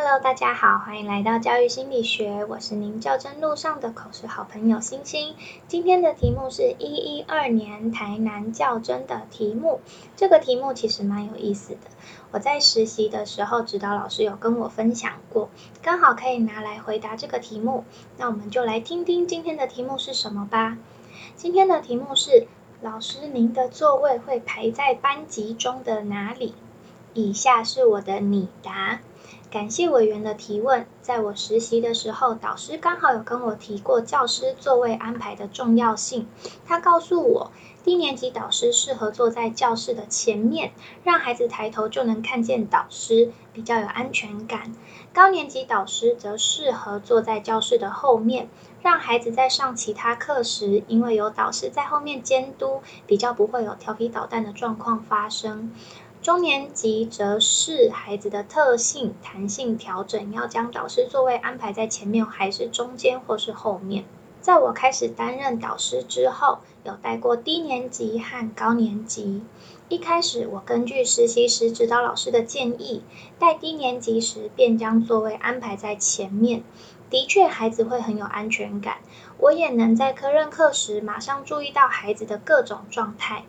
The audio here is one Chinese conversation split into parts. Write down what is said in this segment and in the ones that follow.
Hello，大家好，欢迎来到教育心理学，我是您较真路上的口试好朋友星星。今天的题目是一一二年台南较真的题目，这个题目其实蛮有意思的。我在实习的时候，指导老师有跟我分享过，刚好可以拿来回答这个题目。那我们就来听听今天的题目是什么吧。今天的题目是：老师，您的座位会排在班级中的哪里？以下是我的拟答。感谢委员的提问。在我实习的时候，导师刚好有跟我提过教师座位安排的重要性。他告诉我，低年级导师适合坐在教室的前面，让孩子抬头就能看见导师，比较有安全感。高年级导师则适合坐在教室的后面，让孩子在上其他课时，因为有导师在后面监督，比较不会有调皮捣蛋的状况发生。中年级则是孩子的特性弹性调整，要将导师座位安排在前面，还是中间，或是后面。在我开始担任导师之后，有带过低年级和高年级。一开始，我根据实习时指导老师的建议，带低年级时便将座位安排在前面。的确，孩子会很有安全感，我也能在科任课时马上注意到孩子的各种状态。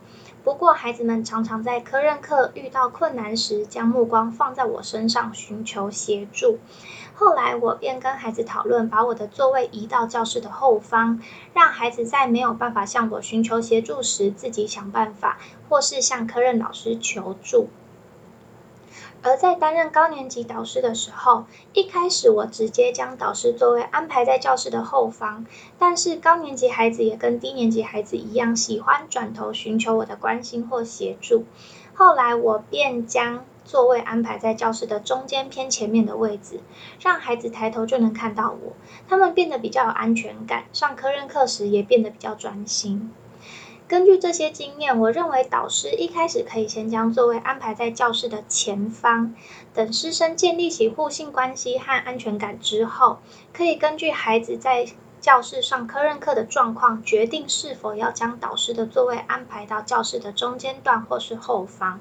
不过，孩子们常常在科任课遇到困难时，将目光放在我身上，寻求协助。后来，我便跟孩子讨论，把我的座位移到教室的后方，让孩子在没有办法向我寻求协助时，自己想办法，或是向科任老师求助。而在担任高年级导师的时候，一开始我直接将导师座位安排在教室的后方，但是高年级孩子也跟低年级孩子一样，喜欢转头寻求我的关心或协助。后来我便将座位安排在教室的中间偏前面的位置，让孩子抬头就能看到我，他们变得比较有安全感，上科任课时也变得比较专心。根据这些经验，我认为导师一开始可以先将座位安排在教室的前方，等师生建立起互信关系和安全感之后，可以根据孩子在教室上科任课的状况，决定是否要将导师的座位安排到教室的中间段或是后方，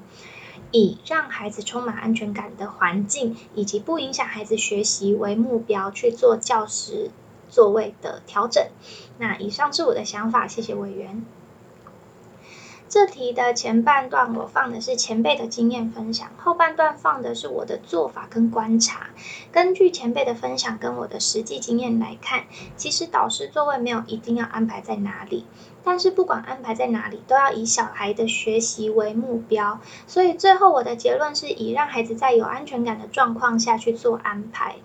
以让孩子充满安全感的环境以及不影响孩子学习为目标去做教室座位的调整。那以上是我的想法，谢谢委员。这题的前半段我放的是前辈的经验分享，后半段放的是我的做法跟观察。根据前辈的分享跟我的实际经验来看，其实导师座位没有一定要安排在哪里，但是不管安排在哪里，都要以小孩的学习为目标。所以最后我的结论是以让孩子在有安全感的状况下去做安排。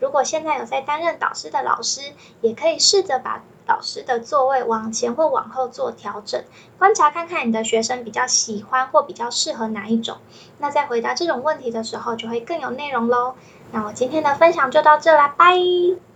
如果现在有在担任导师的老师，也可以试着把。导师的座位往前或往后做调整，观察看看你的学生比较喜欢或比较适合哪一种。那在回答这种问题的时候，就会更有内容喽。那我今天的分享就到这啦，拜。